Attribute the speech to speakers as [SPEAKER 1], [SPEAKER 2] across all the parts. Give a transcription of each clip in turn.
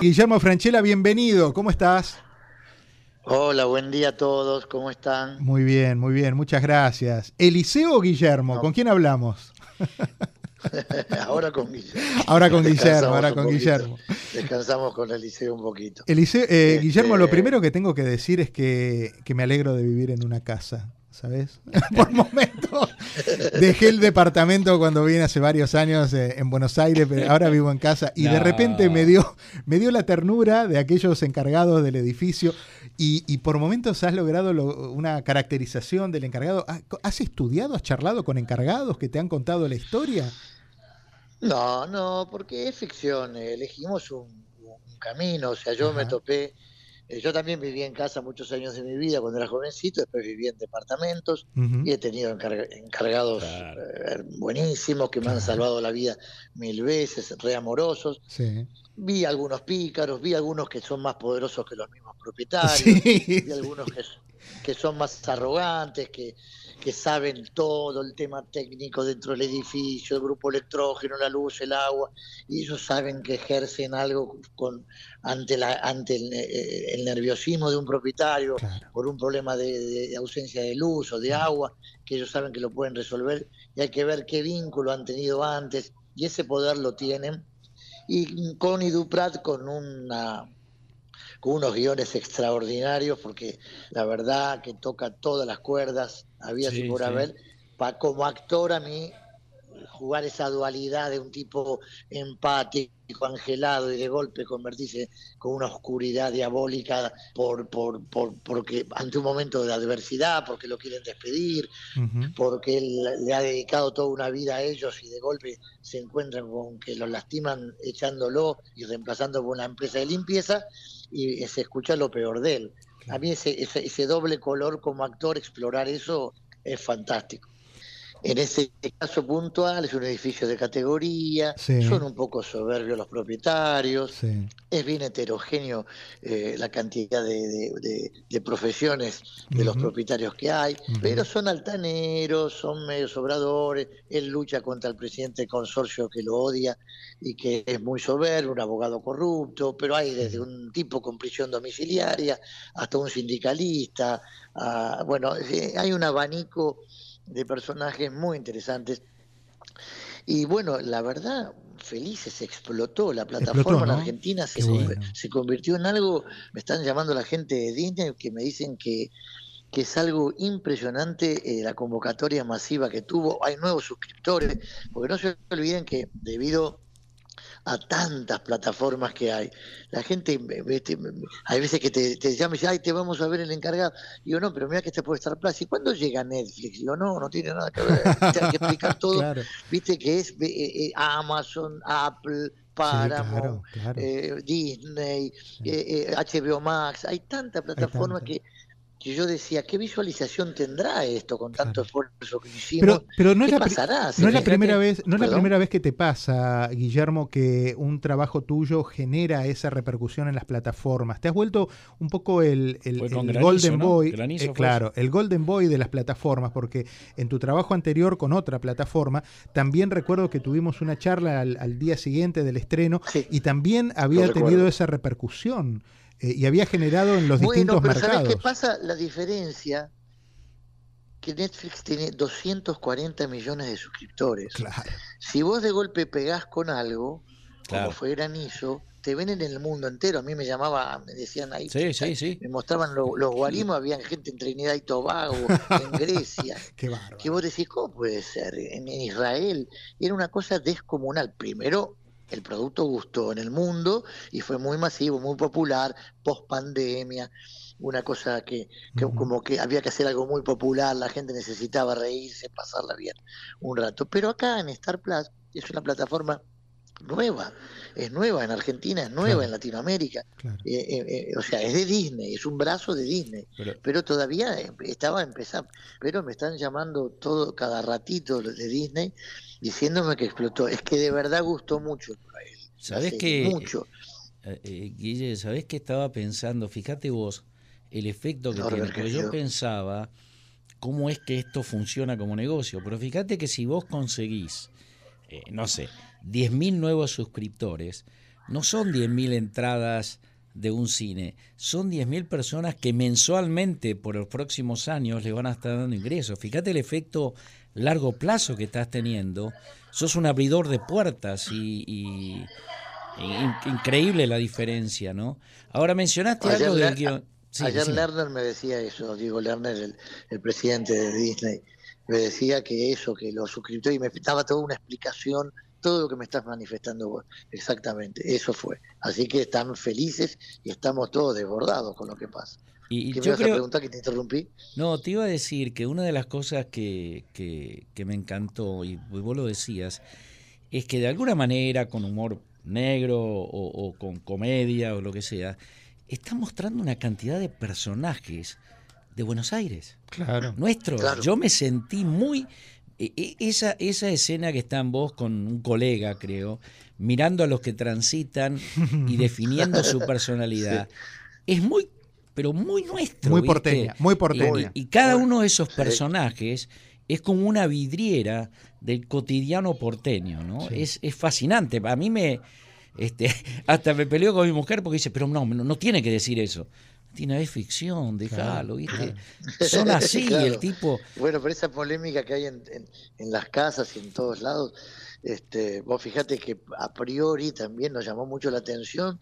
[SPEAKER 1] Guillermo Franchella, bienvenido, ¿cómo estás?
[SPEAKER 2] Hola, buen día a todos, ¿cómo están?
[SPEAKER 1] Muy bien, muy bien, muchas gracias. ¿Eliseo o Guillermo? ¿Con quién hablamos?
[SPEAKER 2] ahora con Guillermo.
[SPEAKER 1] Ahora con Guillermo, ahora con Guillermo.
[SPEAKER 2] Descansamos con Eliseo un poquito.
[SPEAKER 1] Eliseo, eh, este, Guillermo, lo primero que tengo que decir es que, que me alegro de vivir en una casa. ¿Sabes? Por momento dejé el departamento cuando vine hace varios años eh, en Buenos Aires, pero ahora vivo en casa y de repente me dio, me dio la ternura de aquellos encargados del edificio y, por momentos has logrado una caracterización del encargado. ¿Has estudiado, has charlado con encargados que te han contado la historia?
[SPEAKER 2] No, no, porque es ficción. Elegimos un, camino. O sea, yo me topé eh, yo también viví en casa muchos años de mi vida cuando era jovencito, después viví en departamentos y he tenido encargados eh, buenísimos que me han salvado la vida mil veces, re amorosos. Vi algunos pícaros, vi algunos que son más poderosos que los mismos propietarios, vi algunos que, que son más arrogantes, que, que saben todo el tema técnico dentro del edificio, el grupo electrógeno, la luz, el agua, y ellos saben que ejercen algo con, ante, la, ante el, eh, nerviosismo de un propietario por un problema de, ausencia de luz o de agua, que ellos saben que lo pueden resolver y hay que ver qué vínculo han tenido antes y ese poder lo tienen. Y con Iduprat, con una con unos guiones extraordinarios, porque la verdad que toca todas las cuerdas, había sí, por haber. como actor a mí, jugar esa dualidad de un tipo empático, angelado y de golpe convertirse con una oscuridad diabólica por, por, por, porque ante un momento de adversidad, porque lo quieren despedir, porque él le ha dedicado toda una vida a ellos y de golpe se encuentran con que los lastiman echándolo y reemplazando por una empresa de limpieza y se escucha lo peor de él. A mí ese, ese, doble color como actor, explorar eso es fantástico. En ese caso puntual es un edificio de categoría, son un poco soberbios los propietarios, es bien heterogéneo eh, la cantidad de, profesiones de los propietarios que hay, pero son altaneros, son medio sobradores, él lucha contra el presidente del consorcio que lo odia y que es muy soberbio, un abogado corrupto, pero hay desde un tipo con prisión domiciliaria hasta un sindicalista, ah, bueno, eh, hay un abanico de personajes muy interesantes. Y bueno, la verdad, felices, explotó la plataforma en Argentina, se, se, convirtió en algo, me están llamando la gente de Disney que me dicen que, que es algo impresionante eh, la convocatoria masiva que tuvo, hay nuevos suscriptores, porque no se olviden que debido a tantas plataformas que hay. La gente, hay veces que te, te llama y dice, ay, te vamos a ver el encargado. Y yo, no, pero mira que este puede estar Plus. ¿Y cuándo llega Netflix? Digo, no, no tiene nada que ver. Hay que explicar todo. Viste que es eh, eh, Amazon, Apple, Paramount, Disney, HBO Max. Hay tanta plataforma que que yo decía, ¿qué visualización tendrá esto con tanto esfuerzo que hicimos?
[SPEAKER 1] Pero, no, es la, pasará? no es la primera vez, no es la primera vez que te pasa, Guillermo, que un trabajo tuyo genera esa repercusión en las plataformas. Te has vuelto un poco el, Golden Boy, eh, claro, el Golden Boy de las plataformas, porque en tu trabajo anterior con otra plataforma, también recuerdo que tuvimos una charla al, día siguiente del estreno y también había tenido esa repercusión. Eh, y había generado en los distintos pero mercados.
[SPEAKER 2] ¿Sabes qué pasa? La diferencia que Netflix tiene 240 millones de suscriptores. Si vos de golpe pegás con algo, como fue Granizo, te ven en el mundo entero. A mí me llamaba, me decían ahí,
[SPEAKER 3] sí, sí, sí.
[SPEAKER 2] me mostraban los guarimos, había gente en Trinidad y Tobago, en Grecia.
[SPEAKER 1] Qué
[SPEAKER 2] que vos decís, ¿cómo puede ser? En, en Israel. Era una cosa descomunal. Primero, el producto gustó en el mundo y fue muy masivo, muy popular, post pandemia, una cosa que, como que había que hacer algo muy popular, la gente necesitaba reírse, pasarla bien un rato. Pero acá en Star Plus es una plataforma nueva, es nueva en Argentina, es nueva en Latinoamérica, eh, eh, eh, o sea, es de Disney, es un brazo de Disney, pero, todavía estaba empezando, pero me están llamando todo cada ratito de Disney diciéndome que explotó. Es que de verdad gustó mucho.
[SPEAKER 3] ¿Sabés que Mucho. Eh, Guille, ¿sabés qué estaba pensando? Fíjate vos el efecto que tiene. Porque yo pensaba cómo es que esto funciona como negocio. Pero fíjate que si vos conseguís, eh, no sé, 10.000 nuevos suscriptores, no son 10.000 entradas de un cine, son 10.000 personas que mensualmente por los próximos años le van a estar dando ingresos. Fíjate el efecto largo plazo que estás teniendo. Sos un abridor de puertas y, increíble la diferencia, ¿no? Ahora mencionaste algo del guion.
[SPEAKER 2] ayer Lerner me decía eso, Diego Lerner, el, presidente de Disney, me decía que eso, que los suscriptores, y me daba toda una explicación todo lo que me estás manifestando vos. Exactamente, eso fue. Así que están felices y estamos todos desbordados con lo que pasa.
[SPEAKER 3] Y, ¿Qué me vas a preguntar que te interrumpí? No, te iba a decir que una de las cosas que, que, me encantó, y vos lo decías, es que de alguna manera, con humor negro o, con comedia o lo que sea, está mostrando una cantidad de personajes de Buenos Aires.
[SPEAKER 1] Claro.
[SPEAKER 3] Nuestros. Yo me sentí muy e, e, esa, esa escena que está en vos con un colega, creo, mirando a los que transitan y definiendo su personalidad, es muy, pero muy nuestro.
[SPEAKER 1] Muy porteña, muy porteña.
[SPEAKER 3] Y, cada uno de esos personajes es como una vidriera del cotidiano porteño, ¿no? Es, es fascinante. A mí me, este, hasta me peleó con mi mujer porque dice, pero no, no tiene que decir eso. Tiene es ficción, déjalo, ¿viste? Son así, el tipo.
[SPEAKER 2] Bueno, pero esa polémica que hay en, en, las casas y en todos lados, este, vos fíjate que a priori también nos llamó mucho la atención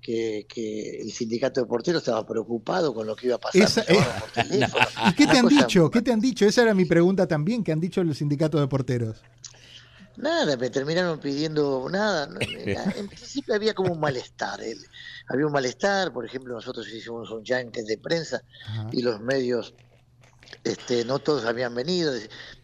[SPEAKER 2] que, que, el sindicato de porteros estaba preocupado con lo que iba a pasar.
[SPEAKER 1] ¿Y qué te han dicho? ¿Qué te han dicho? Esa era mi pregunta también, ¿qué han dicho el sindicato de porteros?
[SPEAKER 2] Nada, me terminaron pidiendo nada. En principio había como un malestar. había un malestar, por ejemplo, nosotros hicimos un yankee de prensa y los medios este, no todos habían venido,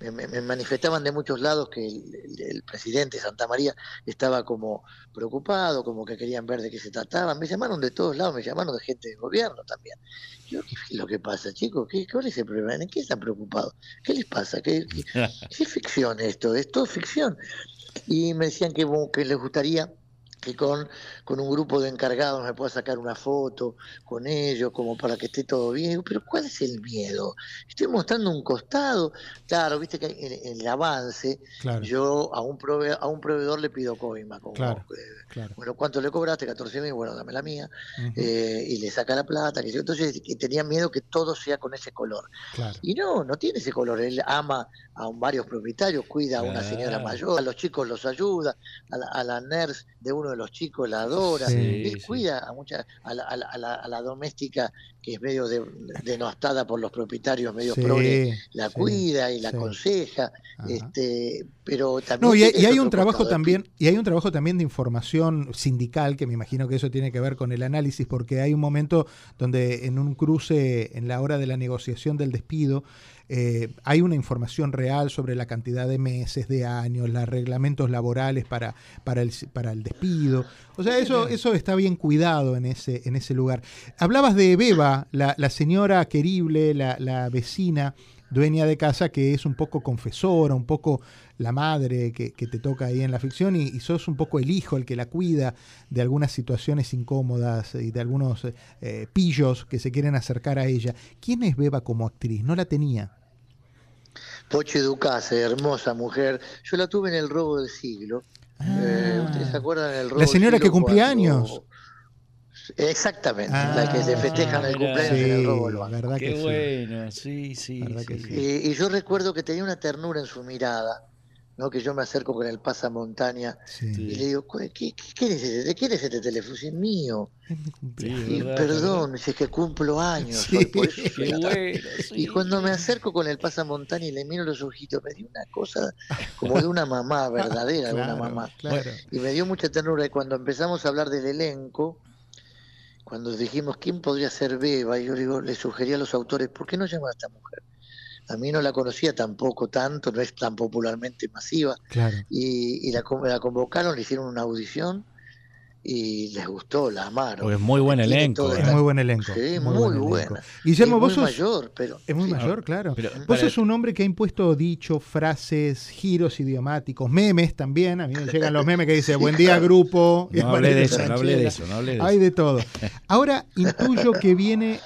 [SPEAKER 2] me, manifestaban de muchos lados que el, presidente Santa María estaba como preocupado, como que querían ver de qué se trataba. Me llamaron de todos lados, me llamaron de gente de gobierno también. Yo, ¿qué es lo que pasa, chicos? ¿Qué, ¿Cuál es el problema? ¿En qué están preocupados? ¿Qué les pasa? ¿Qué, es ficción esto? Es todo ficción. Y me decían que, que les gustaría que con, con un grupo de encargados me pueda sacar una foto con ellos, como para que esté todo bien. Pero ¿cuál es el miedo? Estoy mostrando un costado. Claro, viste que en, el avance yo a un, proveedor, a un proveedor le pido coima. Como, eh, Bueno, ¿cuánto le cobraste? 14 mil, bueno, dame la mía. Eh, y le saca la plata. Que entonces tenía miedo que todo sea con ese color. Y no, no tiene ese color. Él ama a varios propietarios, cuida a una señora mayor, a los chicos los ayuda, a la, a la nurse de uno de los chicos la adora, él cuida a mucha, a la, a, la, doméstica que es medio denostada por los propietarios medio la cuida y la aconseja, este, pero también
[SPEAKER 1] y, hay un trabajo también, y hay un trabajo también de información sindical, que me imagino que eso tiene que ver con el análisis, porque hay un momento donde en un cruce, en la hora de la negociación del despido, eh, hay una información real sobre la cantidad de meses, de años, los reglamentos laborales para, para, el, para el despido. O sea, eso, eso está bien cuidado en ese, en ese lugar. Hablabas de Beba, la, la señora querible, la, la vecina dueña de casa que es un poco confesora, un poco la madre que, te toca ahí en la ficción y, sos un poco el hijo, el que la cuida de algunas situaciones incómodas y de algunos eh, pillos que se quieren acercar a ella. ¿Quién es Beba como actriz? No la tenía.
[SPEAKER 2] Poche Ducase, hermosa mujer. Yo la tuve en el robo del siglo. Eh, ah. ¿Ustedes se acuerdan del robo
[SPEAKER 1] La señora que cumplía años.
[SPEAKER 2] Exactamente, la que se ah, festejan el cumpleaños en el robo
[SPEAKER 3] ¿verdad Qué bueno, sí, sí.
[SPEAKER 2] Y, yo recuerdo que tenía una ternura en su mirada, ¿no? que yo me acerco con el pasamontaña y le digo, ¿qué, qué, es este? ¿de quién es este teléfono? Es mío. y perdón, si es que cumplo años. y cuando me acerco con el pasamontaña y le miro los ojitos, me dio una cosa como de una mamá verdadera, de una mamá. Y me dio mucha ternura. Y cuando empezamos a hablar del elenco, cuando dijimos quién podría ser Beba, y yo digo, le sugerí a los autores, ¿por qué no llaman a esta mujer? A mí no la conocía tampoco tanto, no es tan popularmente masiva. Y, la, la convocaron, le hicieron una audición y les gustó, la amaron.
[SPEAKER 3] es muy buen elenco.
[SPEAKER 1] Es muy buen elenco.
[SPEAKER 2] Sí, muy, bueno.
[SPEAKER 1] Guillermo, vos sos, mayor, pero... Es muy mayor, claro. Pero, vos sos un hombre que ha impuesto dichos, frases, giros idiomáticos, memes también. A mí me llegan los memes que dice buen día grupo.
[SPEAKER 3] No hablé de eso, no hablé de eso, no hablé de
[SPEAKER 1] Hay de todo. Ahora intuyo que viene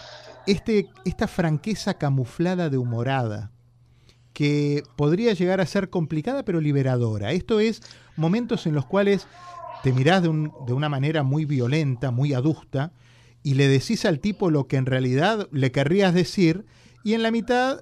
[SPEAKER 1] este, esta franqueza camuflada de humorada que podría llegar a ser complicada pero liberadora. Esto es momentos en los cuales te mirás de, un, de una manera muy violenta, muy adusta, y le decís al tipo lo que en realidad le querrías decir, y en la mitad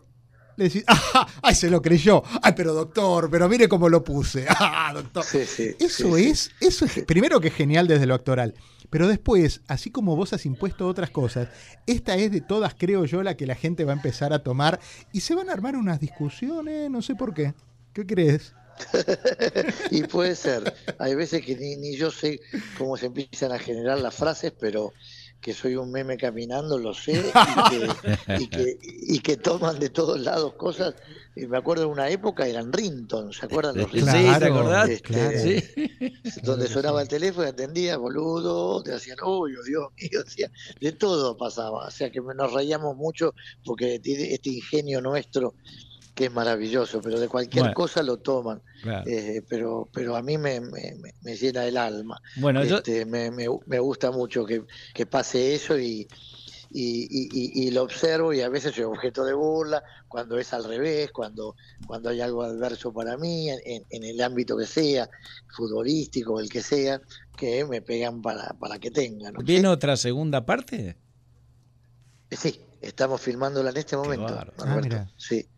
[SPEAKER 1] le decís, ¡ah! ¡Ay, se lo creyó! ¡Ay, pero doctor! Pero mire cómo lo puse. ¡Ah, doctor! eso es, eso es, primero que es genial desde lo actoral. Pero después, así como vos has impuesto otras cosas, esta es de todas, creo yo, la que la gente va a empezar a tomar y se van a armar unas discusiones, no sé por qué. ¿Qué crees?
[SPEAKER 2] y puede ser. Hay veces que ni, yo sé cómo se empiezan a generar las frases, pero que soy un meme caminando, lo sé, y que, y que, toman de todos lados cosas. Y me acuerdo de una época, eran Rington, ¿se acuerdan los
[SPEAKER 3] Rington? Sí, ¿te acordás?
[SPEAKER 2] Este, donde sonaba el teléfono y atendía, boludo, te hacían, uy, Dios mío, de todo pasaba. O sea que nos reíamos mucho porque este ingenio nuestro que es maravilloso, pero de cualquier cosa lo toman. Eh, pero, pero a mí me, me, llena el alma. Bueno, este, me, me, gusta mucho que, pase eso y, y, lo observo y a veces soy objeto de burla, cuando es al revés, cuando, cuando hay algo adverso para mí, en, el ámbito que sea, futbolístico, el que sea, que me pegan para, para que tengan.
[SPEAKER 3] ¿Viene otra segunda parte?
[SPEAKER 2] Sí, estamos filmándola en este momento. Ah, sí.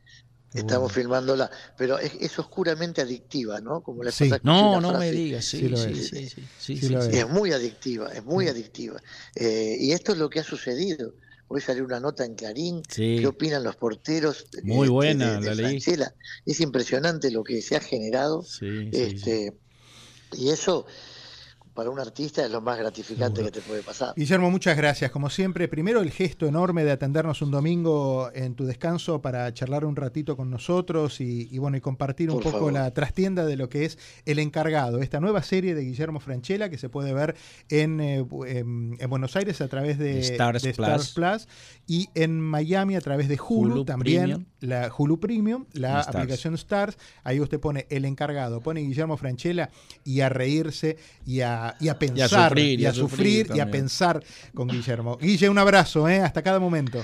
[SPEAKER 2] Estamos filmándola, pero es, es, oscuramente adictiva, ¿no?
[SPEAKER 3] Como la sí. No, no me digas, sí, sí, sí, sí,
[SPEAKER 2] es. muy adictiva, es muy adictiva. Eh, y esto es lo que ha sucedido. Hoy salió una nota en Clarín, ¿qué opinan los porteros?
[SPEAKER 3] Muy este, buena, la ley.
[SPEAKER 2] Es impresionante lo que se ha generado. este, Y eso para un artista es lo más gratificante que te puede pasar.
[SPEAKER 1] Guillermo, muchas gracias. Como siempre, primero el gesto enorme de atendernos un domingo en tu descanso para charlar un ratito con nosotros y, bueno, y compartir un poco la trastienda de lo que es El Encargado, esta nueva serie de Guillermo Franchella que se puede ver en, eh, en, Buenos Aires a través de Stars, Plus. y en Miami a través de Hulu, también, la Hulu Premium, la aplicación Stars. Ahí usted pone El Encargado, pone Guillermo Franchella y a reírse y a y a pensar, y a sufrir, y a, pensar con Guillermo. Guille, un abrazo, ¿eh? hasta cada momento.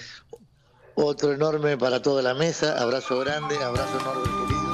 [SPEAKER 2] Otro enorme para toda la mesa, abrazo grande, abrazo enorme querido.